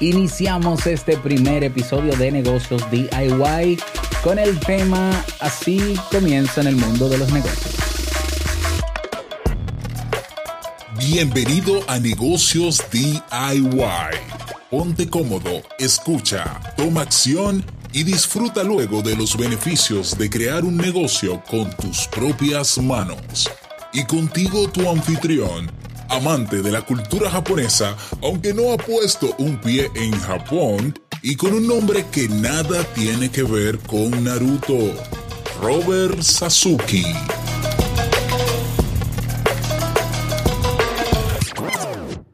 Iniciamos este primer episodio de negocios DIY con el tema Así comienza en el mundo de los negocios. Bienvenido a Negocios DIY. Ponte cómodo, escucha, toma acción y disfruta luego de los beneficios de crear un negocio con tus propias manos. Y contigo tu anfitrión, amante de la cultura japonesa, aunque no ha puesto un pie en Japón, y con un nombre que nada tiene que ver con Naruto, Robert Sasuke.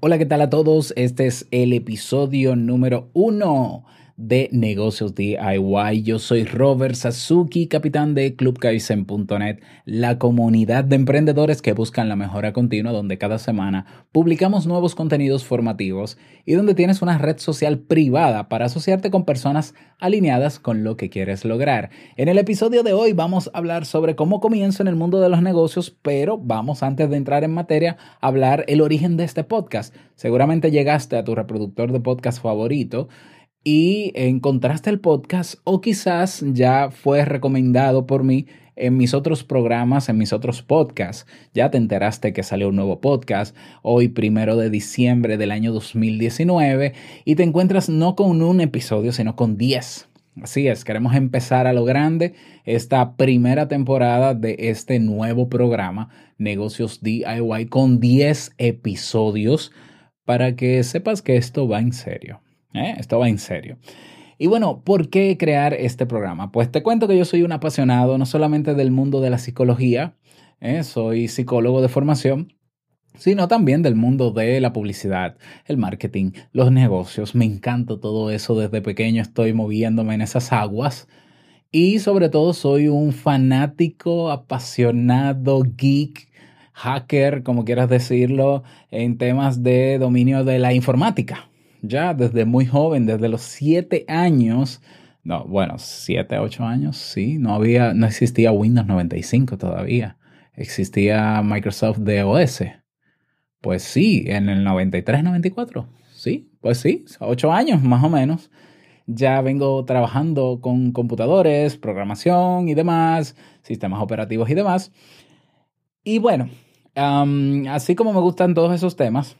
Hola, ¿qué tal a todos? Este es el episodio número uno de negocios DIY. Yo soy Robert Sasuki, capitán de clubkaizen.net, la comunidad de emprendedores que buscan la mejora continua, donde cada semana publicamos nuevos contenidos formativos y donde tienes una red social privada para asociarte con personas alineadas con lo que quieres lograr. En el episodio de hoy vamos a hablar sobre cómo comienzo en el mundo de los negocios, pero vamos antes de entrar en materia a hablar el origen de este podcast. Seguramente llegaste a tu reproductor de podcast favorito y encontraste el podcast o quizás ya fue recomendado por mí en mis otros programas, en mis otros podcasts. Ya te enteraste que salió un nuevo podcast hoy, primero de diciembre del año 2019, y te encuentras no con un episodio, sino con 10. Así es, queremos empezar a lo grande esta primera temporada de este nuevo programa, Negocios DIY, con 10 episodios, para que sepas que esto va en serio. ¿Eh? Esto va en serio. Y bueno, ¿por qué crear este programa? Pues te cuento que yo soy un apasionado no solamente del mundo de la psicología, ¿eh? soy psicólogo de formación, sino también del mundo de la publicidad, el marketing, los negocios. Me encanta todo eso. Desde pequeño estoy moviéndome en esas aguas. Y sobre todo soy un fanático, apasionado, geek, hacker, como quieras decirlo, en temas de dominio de la informática ya desde muy joven, desde los siete años, no, bueno, siete, ocho años, sí, no había, no existía Windows 95 todavía, existía Microsoft DOS. Pues sí, en el 93, 94, sí, pues sí, ocho años más o menos. Ya vengo trabajando con computadores, programación y demás, sistemas operativos y demás. Y bueno, así como me gustan todos esos temas,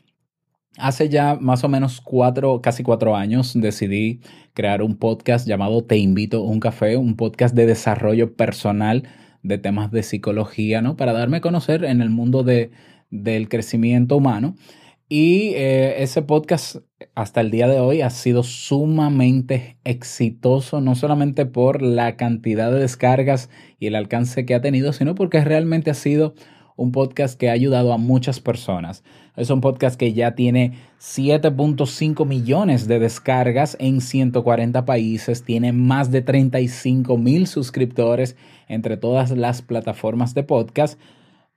Hace ya más o menos cuatro, casi cuatro años, decidí crear un podcast llamado Te invito a un café, un podcast de desarrollo personal de temas de psicología, ¿no? Para darme a conocer en el mundo de, del crecimiento humano. Y eh, ese podcast hasta el día de hoy ha sido sumamente exitoso, no solamente por la cantidad de descargas y el alcance que ha tenido, sino porque realmente ha sido un podcast que ha ayudado a muchas personas. Es un podcast que ya tiene 7.5 millones de descargas en 140 países, tiene más de 35 mil suscriptores entre todas las plataformas de podcast,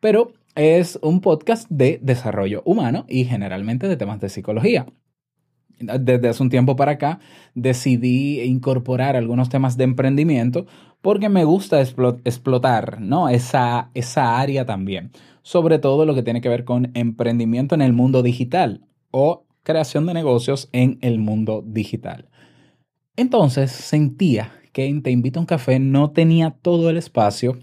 pero es un podcast de desarrollo humano y generalmente de temas de psicología. Desde hace un tiempo para acá decidí incorporar algunos temas de emprendimiento porque me gusta explotar ¿no? esa, esa área también, sobre todo lo que tiene que ver con emprendimiento en el mundo digital o creación de negocios en el mundo digital. Entonces sentía que en Te invito a un café no tenía todo el espacio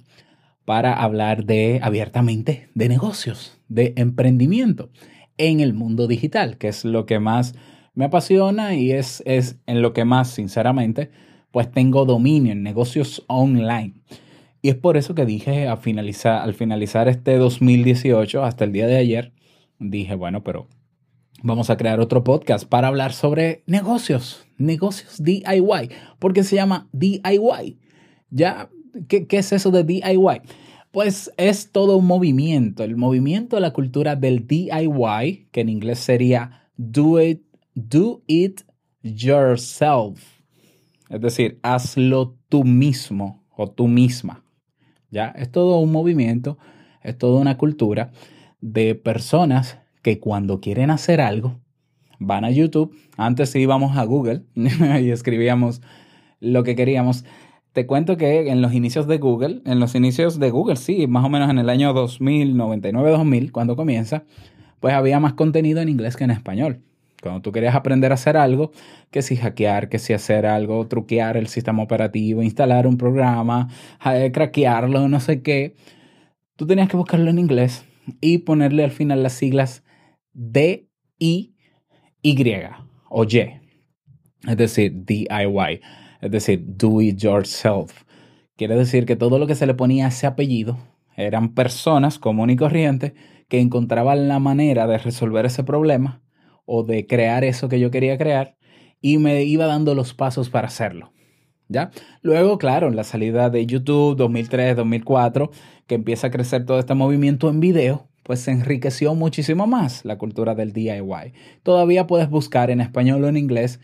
para hablar de abiertamente de negocios, de emprendimiento en el mundo digital, que es lo que más me apasiona y es, es en lo que más, sinceramente, pues tengo dominio en negocios online. Y es por eso que dije finalizar, al finalizar este 2018, hasta el día de ayer, dije, bueno, pero vamos a crear otro podcast para hablar sobre negocios, negocios DIY, porque se llama DIY. ¿Ya? ¿Qué, qué es eso de DIY? Pues es todo un movimiento, el movimiento de la cultura del DIY, que en inglés sería Do It do it yourself. Es decir, hazlo tú mismo o tú misma. ¿Ya? Es todo un movimiento, es toda una cultura de personas que cuando quieren hacer algo, van a YouTube. Antes íbamos a Google y escribíamos lo que queríamos. Te cuento que en los inicios de Google, en los inicios de Google, sí, más o menos en el año 2000, 99, 2000, cuando comienza, pues había más contenido en inglés que en español Cuando tú querías aprender a hacer algo, que si hackear, que si hacer algo, truquear el sistema operativo, instalar un programa, craquearlo, no sé qué, tú tenías que buscarlo en inglés y ponerle al final las siglas D, I, Y o Y. Es decir, DIY. Es decir, do it yourself. Quiere decir que todo lo que se le ponía a ese apellido eran personas comunes y corrientes que encontraban la manera de resolver ese problema o de crear eso que yo quería crear y me iba dando los pasos para hacerlo. ¿Ya? Luego, claro, en la salida de YouTube 2003, 2004, que empieza a crecer todo este movimiento en video, pues se enriqueció muchísimo más la cultura del DIY. Todavía puedes buscar en español o en inglés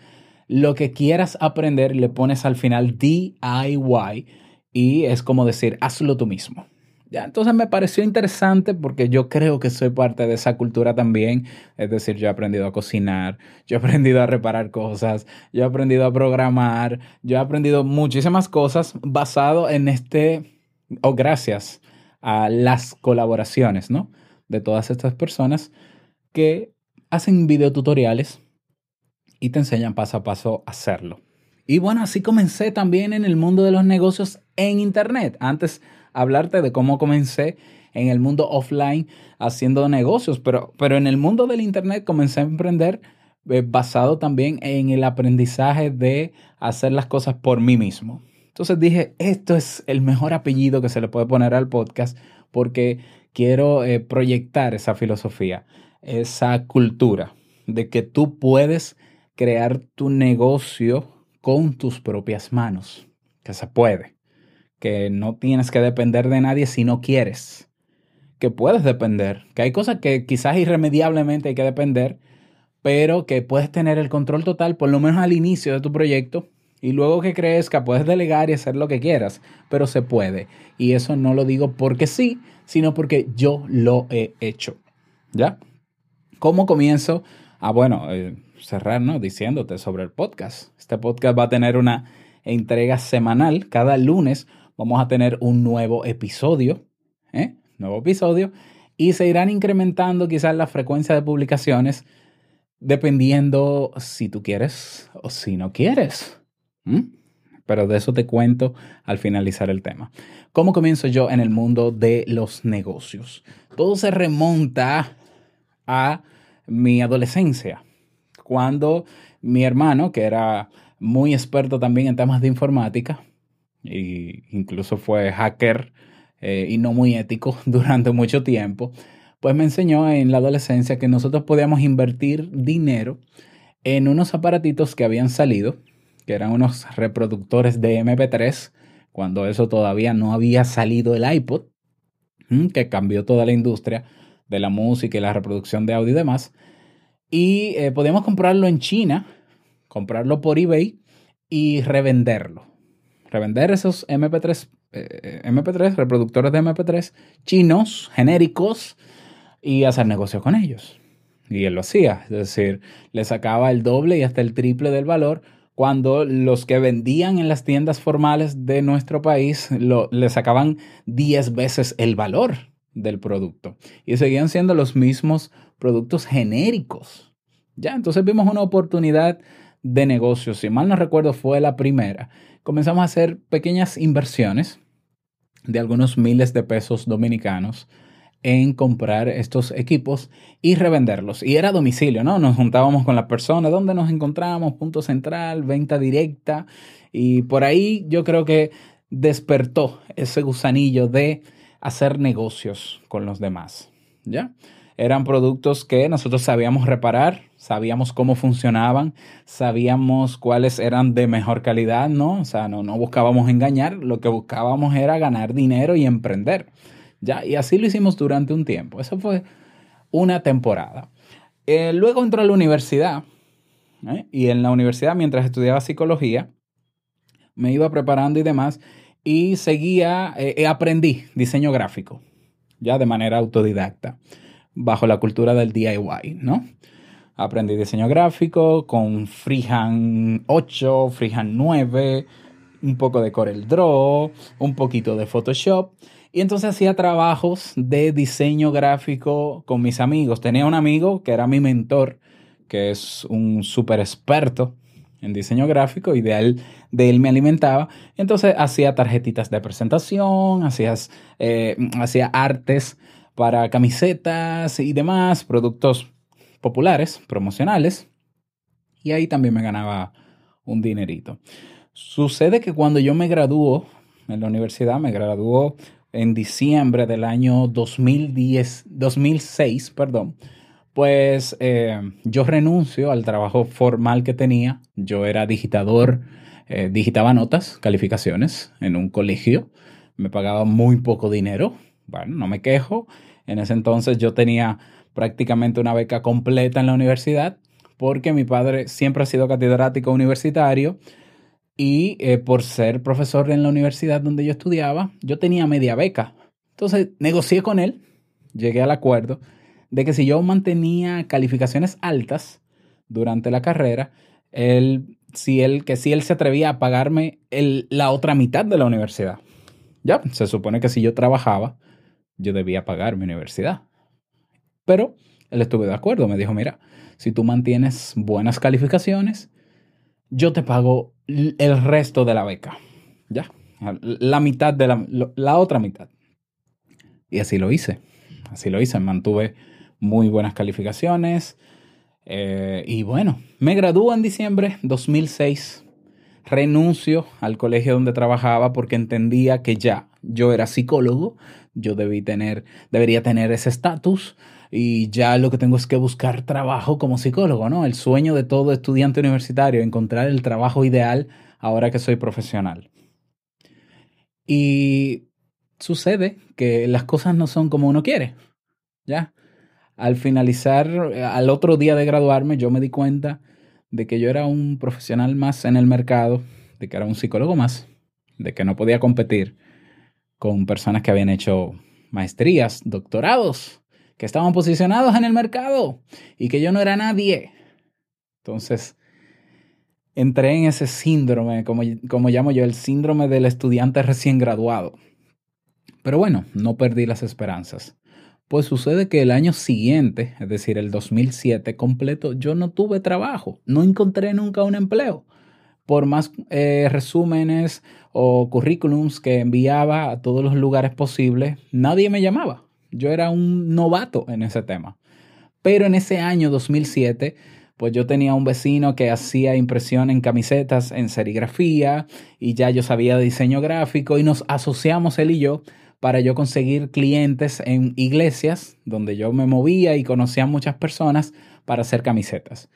lo que quieras aprender, le pones al final DIY y es como decir, hazlo tú mismo. Ya, entonces me pareció interesante porque yo creo que soy parte de esa cultura también. Es decir, yo he aprendido a cocinar, yo he aprendido a reparar cosas, yo he aprendido a programar, yo he aprendido muchísimas cosas basado en este, o gracias a las colaboraciones, ¿no? De todas estas personas que hacen videotutoriales y te enseñan paso a paso a hacerlo. Y bueno, así comencé también en el mundo de los negocios en Internet. Antes hablarte de cómo comencé en el mundo offline haciendo negocios, pero, pero en el mundo del Internet comencé a emprender eh, basado también en el aprendizaje de hacer las cosas por mí mismo. Entonces dije, esto es el mejor apellido que se le puede poner al podcast porque quiero eh, proyectar esa filosofía, esa cultura de que tú puedes crear tu negocio con tus propias manos, que se puede que no tienes que depender de nadie si no quieres, que puedes depender, que hay cosas que quizás irremediablemente hay que depender, pero que puedes tener el control total por lo menos al inicio de tu proyecto y luego que crezca puedes delegar y hacer lo que quieras, pero se puede. Y eso no lo digo porque sí, sino porque yo lo he hecho. ¿Ya? ¿Cómo comienzo? Ah, bueno, eh, cerrar, ¿no? Diciéndote sobre el podcast. Este podcast va a tener una entrega semanal cada lunes vamos a tener un nuevo episodio, ¿eh? Nuevo episodio. Y se irán incrementando quizás la frecuencia de publicaciones dependiendo si tú quieres o si no quieres. Pero de eso te cuento al finalizar el tema. ¿Cómo comienzo yo en el mundo de los negocios? Todo se remonta a mi adolescencia, cuando mi hermano, que era muy experto también en temas de informática, incluso fue hacker eh, y no muy ético durante mucho tiempo, pues me enseñó en la adolescencia que nosotros podíamos invertir dinero en unos aparatitos que habían salido, que eran unos reproductores de MP3, cuando eso todavía no había salido el iPod, que cambió toda la industria de la música y la reproducción de audio y demás. Y eh, podíamos comprarlo en China, comprarlo por eBay y revenderlo revender esos MP3, eh, MP3, reproductores de MP3 chinos, genéricos, y hacer negocios con ellos. Y él lo hacía, es decir, le sacaba el doble y hasta el triple del valor cuando los que vendían en las tiendas formales de nuestro país lo, le sacaban 10 veces el valor del producto. Y seguían siendo los mismos productos genéricos. Ya, entonces vimos una oportunidad de negocio. Si mal no recuerdo, fue la primera comenzamos a hacer pequeñas inversiones de algunos miles de pesos dominicanos en comprar estos equipos y revenderlos. Y era a domicilio, ¿no? Nos juntábamos con la persona, ¿dónde nos encontramos? Punto central, venta directa. Y por ahí yo creo que despertó ese gusanillo de hacer negocios con los demás. ¿Ya? Eran productos que nosotros sabíamos reparar, sabíamos cómo funcionaban, sabíamos cuáles eran de mejor calidad, ¿no? O sea, no, buscábamos engañar, lo que buscábamos era ganar dinero y emprender. ¿ya? Y así lo hicimos durante un tiempo. Eso fue una temporada. Eh, luego entró a la universidad ¿eh? y en la universidad, mientras estudiaba psicología, me iba preparando y demás y seguía, eh, aprendí diseño gráfico, ya de manera autodidacta bajo la cultura del DIY, ¿no? Aprendí diseño gráfico con Freehand 8, Freehand 9, un poco de Corel Draw, un poquito de Photoshop. Y entonces hacía trabajos de diseño gráfico con mis amigos. Tenía un amigo que era mi mentor, que es un súper experto en diseño gráfico y de él, de él me alimentaba. Entonces hacía tarjetitas de presentación, hacías, eh, hacía artes para camisetas y demás, productos populares, promocionales. Y ahí también me ganaba un dinerito. Sucede que cuando yo me graduó en la universidad, me graduó en diciembre del año 2010, 2006, perdón, pues eh, yo renuncio al trabajo formal que tenía. Yo era digitador, eh, digitaba notas, calificaciones en un colegio. Me pagaba muy poco dinero. Bueno, no me quejo. En ese entonces yo tenía prácticamente una beca completa en la universidad porque mi padre siempre ha sido catedrático universitario y eh, por ser profesor en la universidad donde yo estudiaba, yo tenía media beca. Entonces negocié con él, llegué al acuerdo de que si yo mantenía calificaciones altas durante la carrera, él, si él, que si él se atrevía a pagarme el, la otra mitad de la universidad. Ya, se supone que si yo trabajaba, yo debía pagar mi universidad. Pero él estuvo de acuerdo, me dijo, mira, si tú mantienes buenas calificaciones, yo te pago el resto de la beca. Ya, la mitad de la, la otra mitad. Y así lo hice. Así lo hice. Mantuve muy buenas calificaciones. Eh, y bueno, me graduó en diciembre 2006. Renuncio al colegio donde trabajaba porque entendía que ya yo era psicólogo, yo debí tener, debería tener ese estatus y ya lo que tengo es que buscar trabajo como psicólogo, ¿no? El sueño de todo estudiante universitario, encontrar el trabajo ideal ahora que soy profesional. Y sucede que las cosas no son como uno quiere, ¿ya? Al finalizar, al otro día de graduarme, yo me di cuenta de que yo era un profesional más en el mercado, de que era un psicólogo más, de que no podía competir con personas que habían hecho maestrías, doctorados, que estaban posicionados en el mercado y que yo no era nadie. Entonces, entré en ese síndrome, como, como llamo yo, el síndrome del estudiante recién graduado. Pero bueno, no perdí las esperanzas. Pues sucede que el año siguiente, es decir, el 2007 completo, yo no tuve trabajo, no encontré nunca un empleo. Por más eh, resúmenes o currículums que enviaba a todos los lugares posibles, nadie me llamaba. Yo era un novato en ese tema. Pero en ese año 2007, pues yo tenía un vecino que hacía impresión en camisetas en serigrafía y ya yo sabía de diseño gráfico y nos asociamos él y yo para yo conseguir clientes en iglesias donde yo me movía y conocía a muchas personas para hacer camisetas.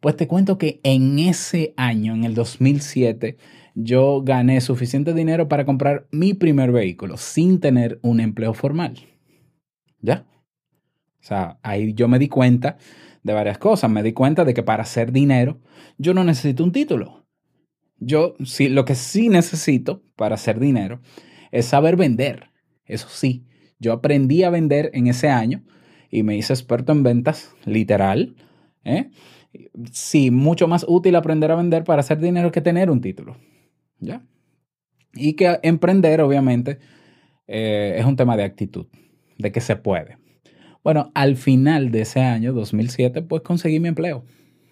Pues te cuento que en ese año, en el 2007, yo gané suficiente dinero para comprar mi primer vehículo sin tener un empleo formal. ¿Ya? O sea, ahí yo me di cuenta de varias cosas. Me di cuenta de que para hacer dinero yo no necesito un título. Yo sí, lo que sí necesito para hacer dinero es saber vender. Eso sí, yo aprendí a vender en ese año y me hice experto en ventas, literal. ¿eh? Sí, mucho más útil aprender a vender para hacer dinero que tener un título. ¿Ya? Y que emprender, obviamente, eh, es un tema de actitud de que se puede. Bueno, al final de ese año, 2007, pues conseguí mi empleo.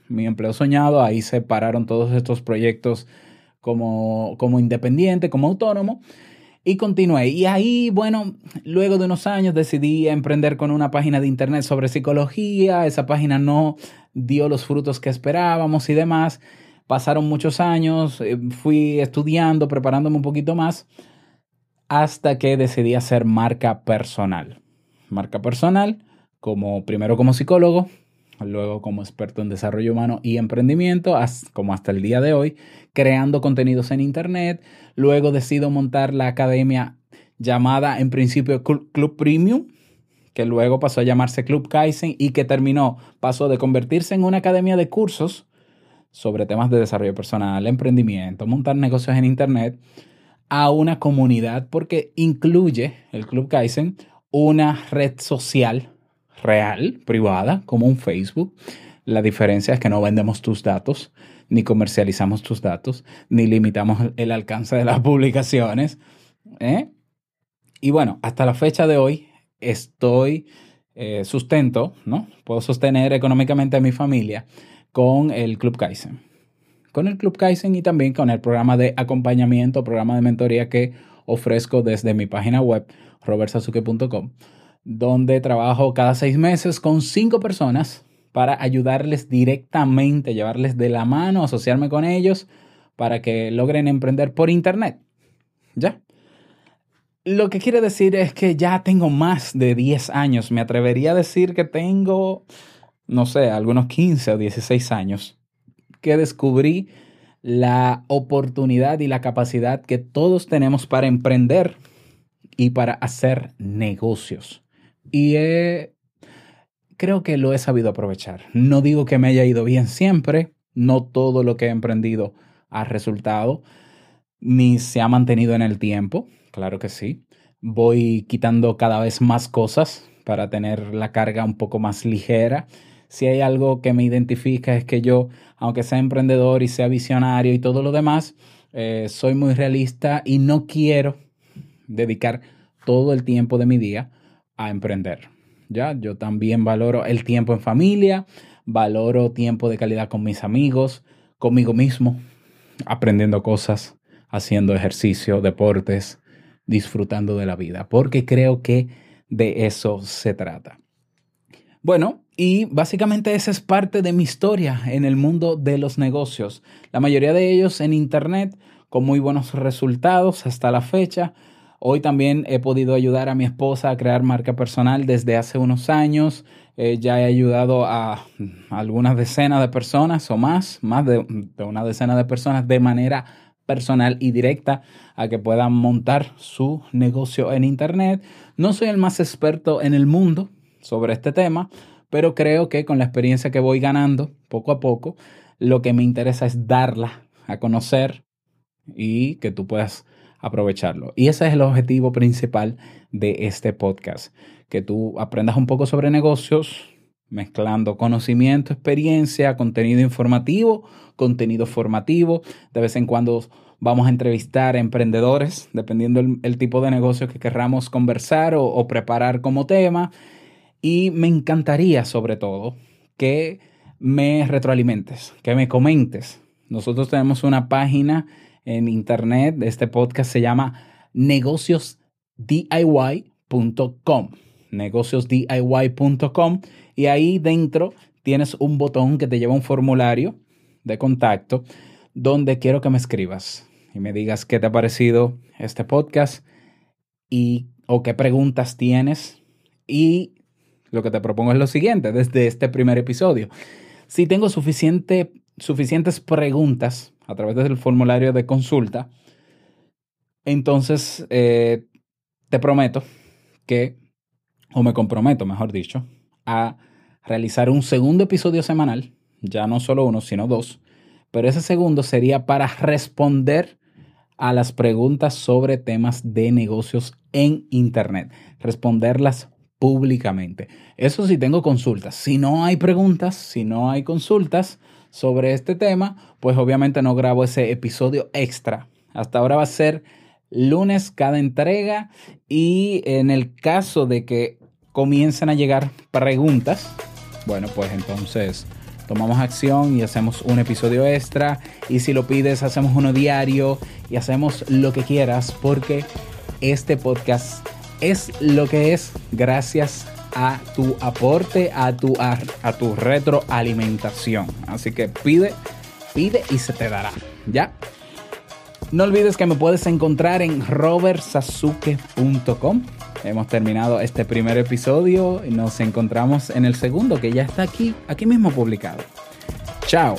Mi empleo soñado, ahí se pararon todos estos proyectos como, como independiente, como autónomo, y continué. Y ahí, bueno, luego de unos años decidí emprender con una página de internet sobre psicología. Esa página no dio los frutos que esperábamos y demás. Pasaron muchos años, eh, fui estudiando, preparándome un poquito más hasta que decidí hacer marca personal. Marca personal, como primero como psicólogo, luego como experto en desarrollo humano y emprendimiento, como hasta el día de hoy, creando contenidos en Internet. Luego decido montar la academia llamada en principio Club Premium, que luego pasó a llamarse Club Kaizen y que terminó, pasó de convertirse en una academia de cursos sobre temas de desarrollo personal, emprendimiento, montar negocios en Internet, a una comunidad porque incluye el Club Kaizen una red social real, privada, como un Facebook. La diferencia es que no vendemos tus datos, ni comercializamos tus datos, ni limitamos el alcance de las publicaciones. ¿eh? Y bueno, hasta la fecha de hoy estoy eh, sustento, ¿no? Puedo sostener económicamente a mi familia con el Club Kaizen. Con el Club Kaizen y también con el programa de acompañamiento, programa de mentoría que ofrezco desde mi página web, robertsasuke.com, donde trabajo cada seis meses con cinco personas para ayudarles directamente, llevarles de la mano, asociarme con ellos para que logren emprender por Internet. ¿Ya? Lo que quiere decir es que ya tengo más de 10 años. Me atrevería a decir que tengo, no sé, algunos 15 o 16 años que descubrí la oportunidad y la capacidad que todos tenemos para emprender y para hacer negocios. Y creo que lo he sabido aprovechar. No digo que me haya ido bien siempre, no todo lo que he emprendido ha resultado, ni se ha mantenido en el tiempo claro que sí. Voy quitando cada vez más cosas para tener la carga un poco más ligera. Si hay algo que me identifica es que yo, aunque sea emprendedor y sea visionario y todo lo demás, eh, soy muy realista y no quiero dedicar todo el tiempo de mi día a emprender. Ya, yo también valoro el tiempo en familia, valoro tiempo de calidad con mis amigos, conmigo mismo, aprendiendo cosas, haciendo ejercicio, deportes, disfrutando de la vida, porque creo que de eso se trata. Bueno, y básicamente esa es parte de mi historia en el mundo de los negocios. La mayoría de ellos en Internet con muy buenos resultados hasta la fecha. Hoy también he podido ayudar a mi esposa a crear marca personal desde hace unos años. Eh, ya he ayudado a algunas decenas de personas o más, más de, de una decena de personas de manera personal y directa a que puedan montar su negocio en Internet. No soy el más experto en el mundo sobre este tema, pero creo que con la experiencia que voy ganando poco a poco, lo que me interesa es darla a conocer y que tú puedas aprovecharlo. Y ese es el objetivo principal de este podcast, que tú aprendas un poco sobre negocios, mezclando conocimiento, experiencia, contenido informativo, contenido formativo. De vez en cuando vamos a entrevistar emprendedores, dependiendo el, tipo de negocio que querramos conversar o, preparar como tema. Y me encantaría, sobre todo, que me retroalimentes, que me comentes. Nosotros tenemos una página en internet, este podcast se llama negociosdiy.com negociosdiy.com y ahí dentro tienes un botón que te lleva a un formulario de contacto donde quiero que me escribas y me digas qué te ha parecido este podcast y o qué preguntas tienes y lo que te propongo es lo siguiente desde este primer episodio. Si tengo suficiente, suficientes preguntas a través del formulario de consulta, entonces eh, te prometo que o me comprometo, mejor dicho, a realizar un segundo episodio semanal, ya no solo uno, sino dos, pero ese segundo sería para responder a las preguntas sobre temas de negocios en Internet, responderlas públicamente. Eso sí tengo consultas. Si no hay preguntas, si no hay consultas sobre este tema, pues obviamente no grabo ese episodio extra. Hasta ahora va a ser lunes cada entrega y en el caso de que comiencen a llegar preguntas, bueno, pues entonces tomamos acción y hacemos un episodio extra y si lo pides hacemos uno diario y hacemos lo que quieras porque este podcast es lo que es gracias a tu aporte, a tu, a, tu retroalimentación. Así que pide, pide y se te dará. ¿Ya? No olvides que me puedes encontrar en robertsasuke.com. Hemos terminado este primer episodio y nos encontramos en el segundo que ya está aquí, aquí mismo publicado. Chao.